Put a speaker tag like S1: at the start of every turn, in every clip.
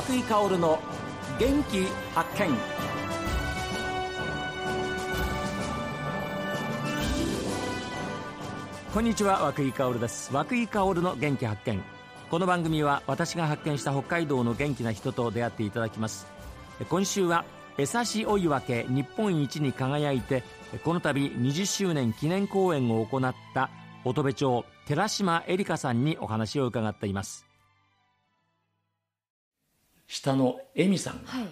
S1: 和久井薫の元気発見。こんにちは和久井薫です。和久井薫の元気発見。この番組は私が発見した北海道の元気な人と出会っていただきます。今週は江差追い分け日本一に輝いてこの度20周年記念公演を行った乙部町寺島恵里香さんにお話を伺っています。下の恵美さん。が、はい、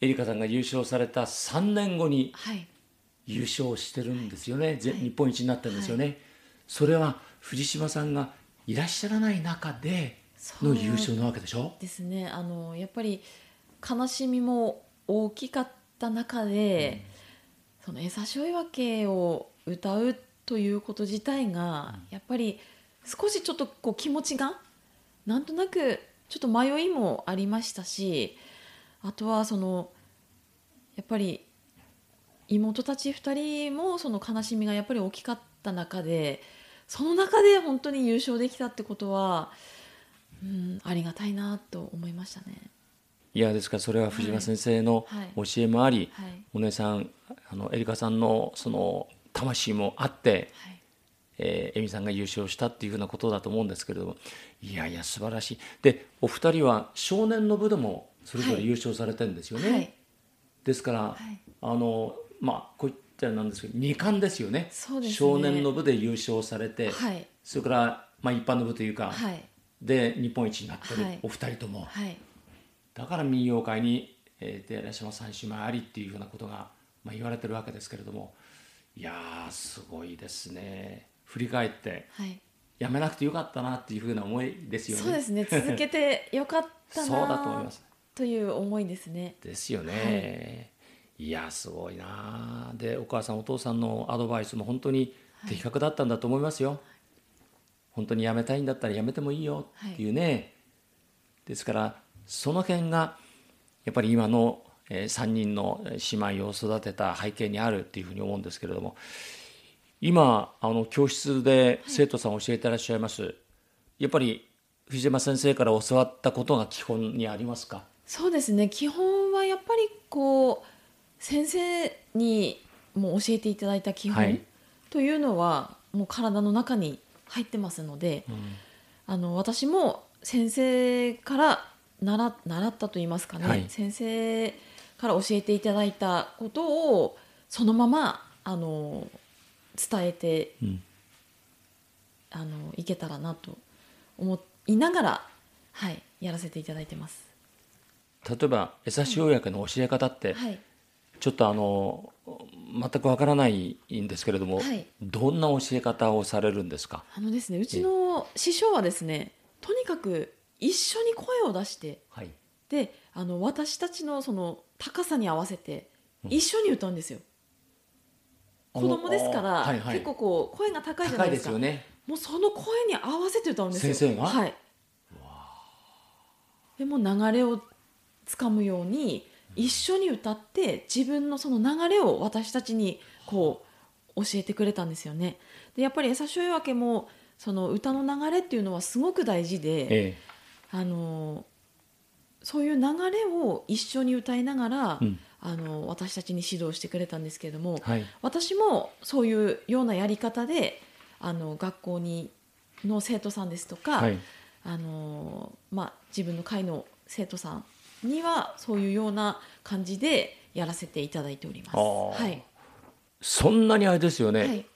S1: 恵里香さんが優勝された3年後に優勝してるんですよね、はい、日本一になったんですよね、はい、それは藤島さんがいらっしゃらない中での優勝なわけでしょ？
S2: ですね。あのやっぱり悲しみも大きかった中で、うん、その「餌し追い分け」を歌うということ自体が、やっぱり少しちょっとこう気持ちがなんとなくちょっと迷いもありましたしあとはそのやっぱり妹たち2人もその悲しみがやっぱり大きかった中でその中で本当に優勝できたってことは、うん、ありがたいなと思いましたね。
S1: いやですからそれは藤間先生の教えもあり、はいはい、お姉さんあのエリカさんのその魂もあって、はいえー、恵美さんが優勝したっていうふうなことだと思うんですけれども。いやいや素晴らしい。でお二人は少年の部でもそれぞれ優勝されてるんですよね、はい、ですから、はい、あのまあこういったなんですけど二冠ですよね、ね、少年の部で優勝されて、はい、それから、まあ、一般の部というか、で日本一になってる、お二人とも、だから民謡界に、えー、寺島三姉妹ありっていうふうなことが、まあ、言われてるわけですけれども。いやすごいですね。振り返って、はい、やめなくてよかったなっていうふうな思いですよね。
S2: そうですね 続けてよかったなそうだと思いますという思いですね。
S1: ですよね。はい、いやすごいなでお母さんお父さんのアドバイスも本当に的確だったんだと思いますよ。はい、本当にやめたいんだったらやめてもいいよっていうね。ですからその辺がやっぱり今の3人の姉妹を育てた背景にあるっていうふうに思うんですけれども今あの教室で生徒さん教えてらっしゃいます、はい、やっぱり藤島先生から教わったことが基本にありますか？
S2: そうですね。基本はやっぱりこう先生にも教えていただいた基本というのは、もう体の中に入ってますので、うん、あの私も先生から習習ったと言いますかね、はい、先生から教えていただいたことをそのままあの伝えて、うん、あのいけたらなと思いながら、はい、やらせていただいてます。
S1: 例えば江差塩焼の教え方って、はい、ちょっとあの全くわからないんですけれども、はい、どんな教え方をされるんですか？
S2: あのですねうちの師匠はですねとにかく一緒に声を出して、はい、であの私たちのその高さに合わせて一緒に歌うんですよ。うん子供ですから、はいはい、結構こう声が高いじゃないですか。すね、もうその声に合わせて歌うんですよ。
S1: 先生が。
S2: はい。でも流れをつかむように一緒に歌って自分のその流れを私たちにこう教えてくれたんですよね。でやっぱり「餌しょいわけ」もその歌の流れっていうのはすごく大事で、ええ、あのそういう流れを一緒に歌いながら、うん、あの私たちに指導してくれたんですけれども、はい、私もそういうようなやり方であの学校にの生徒さんですとか、はい、あのまあ、自分の会の生徒さんにはそういうような感じでやらせていただいております。はい、
S1: そんなにあれですよね、はい、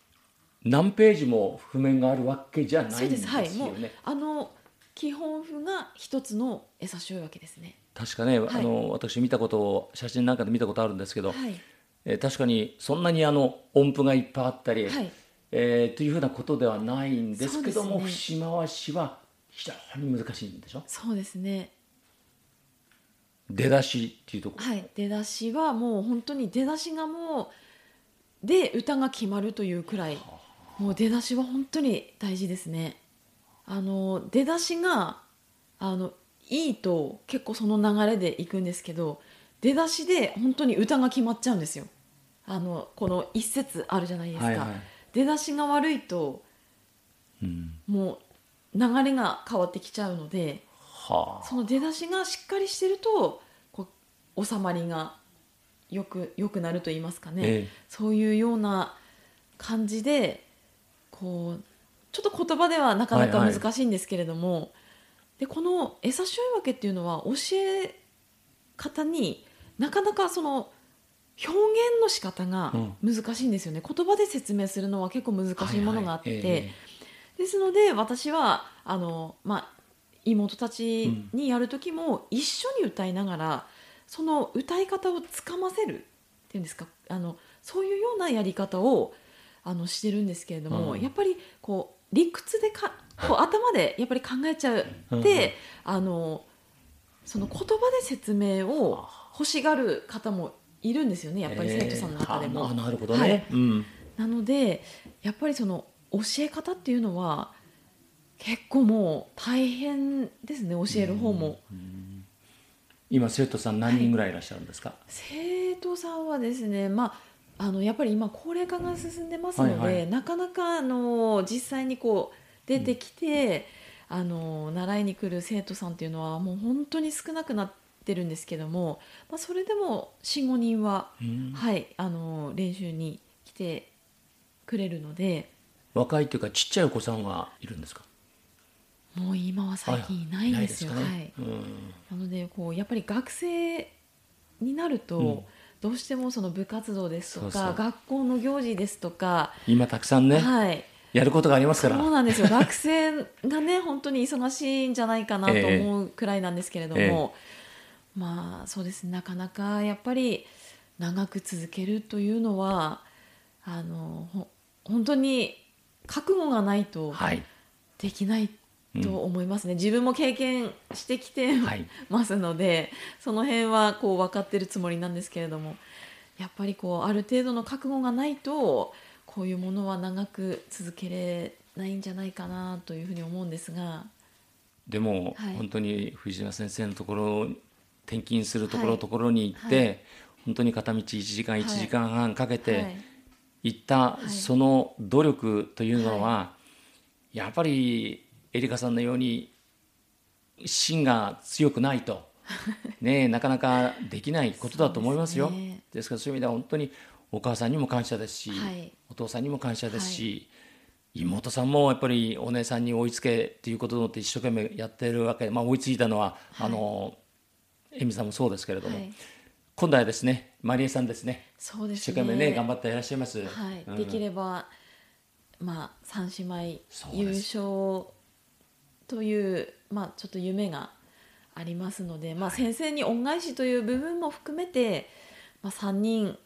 S1: 何ページも譜面があるわけじゃないんですよね。はい、もう
S2: あの基本譜が一つの餌塩わけですね。
S1: 確かね、はい、あの私見たことを写真なんかで見たことあるんですけど、はい、えー、確かにそんなにあの音符がいっぱいあったり、はい、えー、というふうなことではないんですけども、ね、節回しは非常に難しいんでしょ？
S2: そうですね。
S1: 出だしっていうとこ
S2: はい。出だしはもう本当に出だしがもうで歌が決まるというくらい。もう出だしは本当に大事ですねあの出だしがあのいいと結構その流れでいくんですけど出だしで本当に歌が決まっちゃうんですよ。あのこの一節あるじゃないですか、はいはい、出だしが悪いと、うん、もう流れが変わってきちゃうので
S1: はあ、
S2: その出だしがしっかりしてるとこう収まりがよくよくなると言いますかね、
S1: ええ。
S2: そういうような感じでこうちょっと言葉ではなかなか
S1: はいはい。
S2: 難しいんですけれども、でこの餌塩分けっていうのは教え方になかなかその表現の仕方が難しいんですよね、言葉で説明するのは結構難しいものがあって、
S1: はいはい。え
S2: ですので私はあの、まあ、妹たちにやる時も一緒に歌いながらその歌い方をつかませるっていうんですかあのそういうようなやり方をあのしてるんですけれども、
S1: うん。
S2: やっぱりこう理屈でかこう頭でやっぱり考えちゃう。
S1: うん
S2: であのその言葉で説明を欲しがる方もいるんですよねやっぱり生徒さんの中でも。
S1: ええあなるほどね、
S2: はい。
S1: うん。
S2: なのでやっぱりその教え方っていうのは結構もう大変ですね教える方も、
S1: 今生徒さん何人ぐらいいらっしゃるんですか、
S2: 生徒さんはですねまああのやっぱり今高齢化が進んでますので、
S1: はいはい。
S2: なかなかあの実際にこう出てきて、あの習いに来る生徒さんっていうのはもう本当に少なくなってるんですけども、まあ、それでも45人は、
S1: うん。
S2: はいあの練習に来てくれるので。
S1: 若いというかちっちゃいお子さんはいるんですか？
S2: もう今は最近いないんですよ。はい
S1: ね。うん。
S2: なのでこうやっぱり学生になると、
S1: うん
S2: どうしてもその部活動ですとか学校の行事ですとか、
S1: 今たくさんね、
S2: はい、
S1: やることがありますから。
S2: そうなんですよ。学生がね本当に忙しいんじゃないかなと思うくらいなんですけれども、まあそうですね。なかなかやっぱり長く続けるというのはあのほ本当に覚悟がないと
S1: はい。
S2: できないと思いますね、自分も経験してきて
S1: はい。
S2: ますので、その辺はこう分かってるつもりなんですけれども。やっぱりこうある程度の覚悟がないとこういうものは長く続けれないんじゃないかなというふうに思うんですが。
S1: でも、
S2: はい。
S1: 本当に藤島先生のところ転勤するところ
S2: はい。
S1: ところに行って、
S2: はい。
S1: 本当に片道1時間1時間半かけ
S2: は
S1: て
S2: い。
S1: 行った
S2: い。
S1: その努力というのは、やっぱりエリカさんのように芯が強くないと、ね、なかなかできないことだと思いますよ。
S2: ですね。
S1: ですからそういう意味では本当にお母さんにも感謝ですし、
S2: はい。
S1: お父さんにも感謝ですし、妹さんもやっぱりお姉さんに追いつけっていうことを思って一生懸命やってるわけで、まあ、追いついたのは、あの恵美さんもそうですけれども、
S2: はい。
S1: 今度はですねマリエさんですね。
S2: そうですね。
S1: 一生懸命ね頑張っていらっしゃいます、
S2: はい。
S1: うん
S2: できれば、まあ、三姉妹優勝という、まあ、ちょっと夢がありますので、まあ、先生に恩返しという部分も含めて、まあ、3人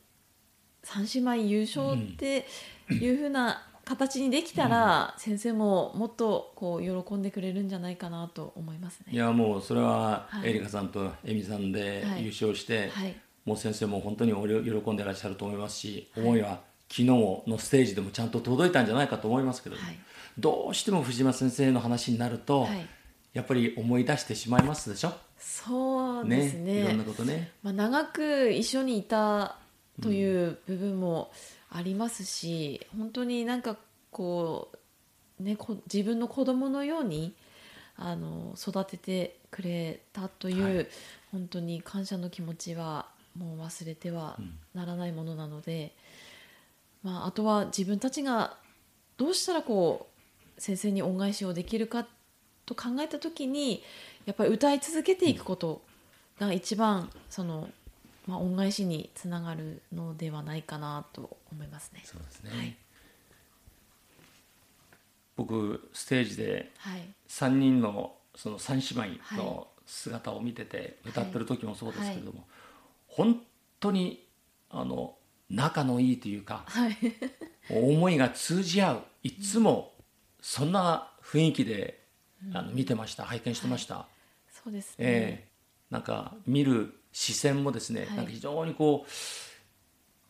S2: 三姉妹優勝っていうふうな形にできたら、先生ももっとこう喜んでくれるんじゃないかなと思いますね。
S1: いやもうそれは
S2: はい。
S1: エリカさんと恵美さんで
S2: はい。
S1: 優勝して、
S2: はい。
S1: もう先生も本当に喜んでいらっしゃると思いますし、思いは昨日のステージでもちゃんと届いたんじゃないかと思いますけど、
S2: はい
S1: どうしても藤島先生の話になると、
S2: はい。
S1: やっぱり思い出してしまいますでしょ？
S2: そうですね
S1: いろんなことね。
S2: まあ、長く一緒にいたという部分もありますし、本当になんかこう、ね、こ自分の子供のようにあの育ててくれたという、
S1: はい。
S2: 本当に感謝の気持ちはもう忘れてはならないものなので、まあ、あとは自分たちがどうしたらこう先生に恩返しをできるかと考えた時にやっぱり歌い続けていくことが一番その、まあ、恩返しにつながるのではないかなと思いますね。
S1: そうですね、
S2: はい。
S1: 僕ステージで
S2: はい。
S1: 3人のその三姉妹の姿を見てて
S2: い
S1: 歌ってる時もそうですけれども、本当にあの仲のいいというか
S2: はい。
S1: 思いが通じ合ういつもそんな雰囲気で、あの見てました拝見してました、
S2: そうですね、
S1: ええ。なんか見る視線もですね、
S2: はい。
S1: なんか非常にこう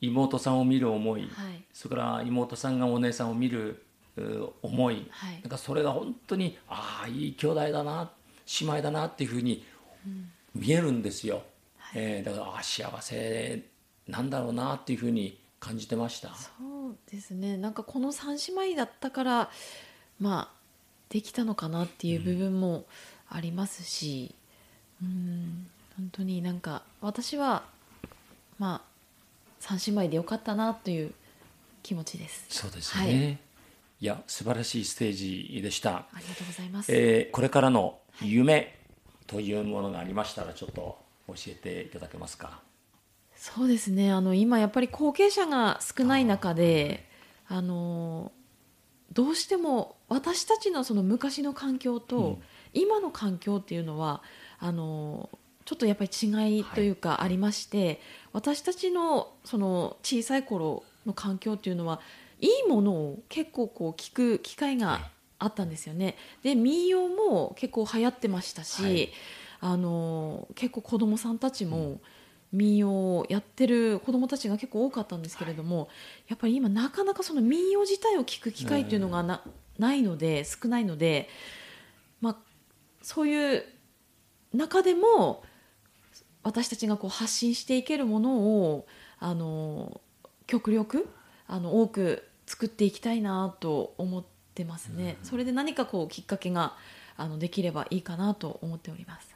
S1: 妹さんを見る思い、
S2: はい。
S1: それから妹さんがお姉さんを見るう思い、
S2: はい。
S1: なんかそれが本当にああいい兄弟だな姉妹だなっていうふうに見えるんですよ、ええ。だからああ幸せなんだろうなっていうふうに感じてました。
S2: そうですね。なんかこの三姉妹だったからまあできたのかなっていう部分もありますしうん本当になんか私はまあ三姉妹でよかったなという気持ちです。
S1: そうですね、はい、いや素晴らしいステージでした。
S2: ありがとうございます、
S1: えー、これからの夢というものがありましたらちょっと教えていただけますか。
S2: そうですね。あの今やっぱり後継者が少ない中であのどうしても私たちのその昔の環境と今の環境っていうのは、あのちょっとやっぱり違いというかありまして、はい、私たちのその小さい頃の環境っていうのはいいものを結構こう聞く機会があったんですよね。で民謡も結構流行ってましたし、はい、あの結構子どもさんたちも民謡をやってる子どもたちが結構多かったんですけれども、はい、やっぱり今なかなかその民謡自体を聞く機会っていうのがな,、ないので少ないので、まあ、そういう中でも私たちがこう発信していけるものをあの極力あの多く作っていきたいなと思ってますね、それで何かこうきっかけがあのできればいいかなと思っております。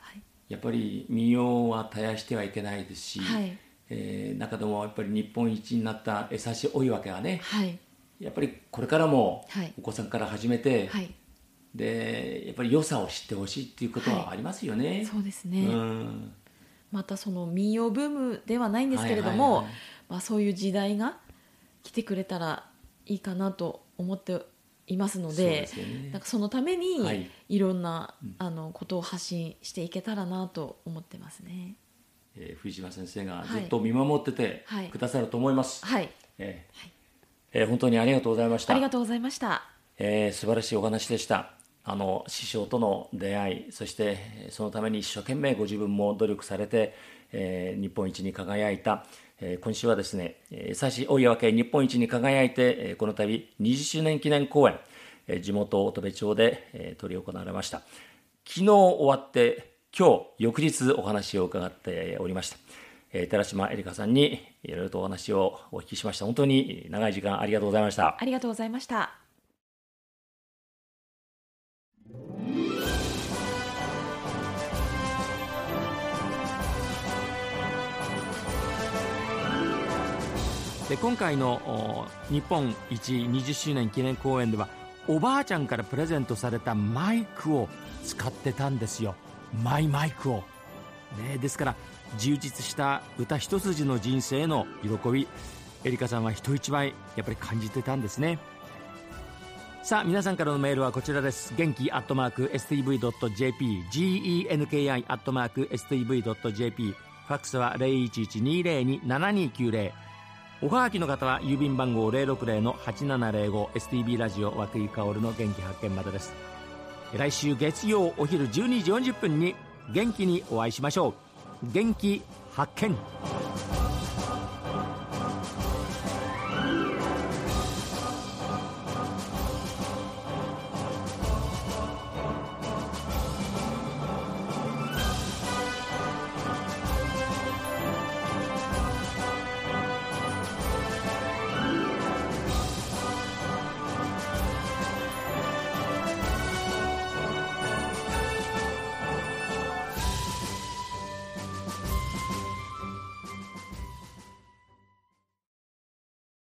S1: やっぱり民謡は絶やしてはいけないですし、はい、えー、中でもやっぱり日本一になった江差追い分けはね、はい、やっぱりこれからもお子さんから始めて、はい、でやっぱり良さを知ってほしいっていうことはありますよね。
S2: そうですね、うん。またその民謡ブームではないんですけれども、まあ、そういう時代が来てくれたらいいかなと思っていますので、ね、なんかそのために、はい、いろんな、あのことを発信していけたらなと思ってますね。
S1: えー、藤島先生がずっと見守っててくださると思います。はい。えー、はい、えー、本当にありがとうございました。
S2: ありがとうございました。
S1: えー、素晴らしいお話でした。あの師匠との出会いそしてそのために一生懸命ご自分も努力されて、えー、日本一に輝いた、えー、今週はですね優しい大岩家日本一に輝いて、この度20周年記念公演、地元乙部町で、執り行われました。昨日終わって今日翌日お話を伺っておりました、寺島恵里香さんにいろいろとお話をお聞きしました。本当に長い時間ありがとうございました。
S2: ありがとうございました。
S1: で今回の日本一20周年記念公演ではおばあちゃんからプレゼントされたマイクを使ってたんですよ。マイマイクを、ね、ですから充実した歌一筋の人生の喜びエリカさんは人一倍やっぱり感じてたんですね。さあ皆さんからのメールはこちらです。元気アットマーク STV.jp genki アットマーク STV.jp ファックスは0112027290おはがきの方は郵便番号 060-8705STB ラジオ和久井薫の元気発見までです。来週月曜お昼12時40分に元気にお会いしましょう。元気発見。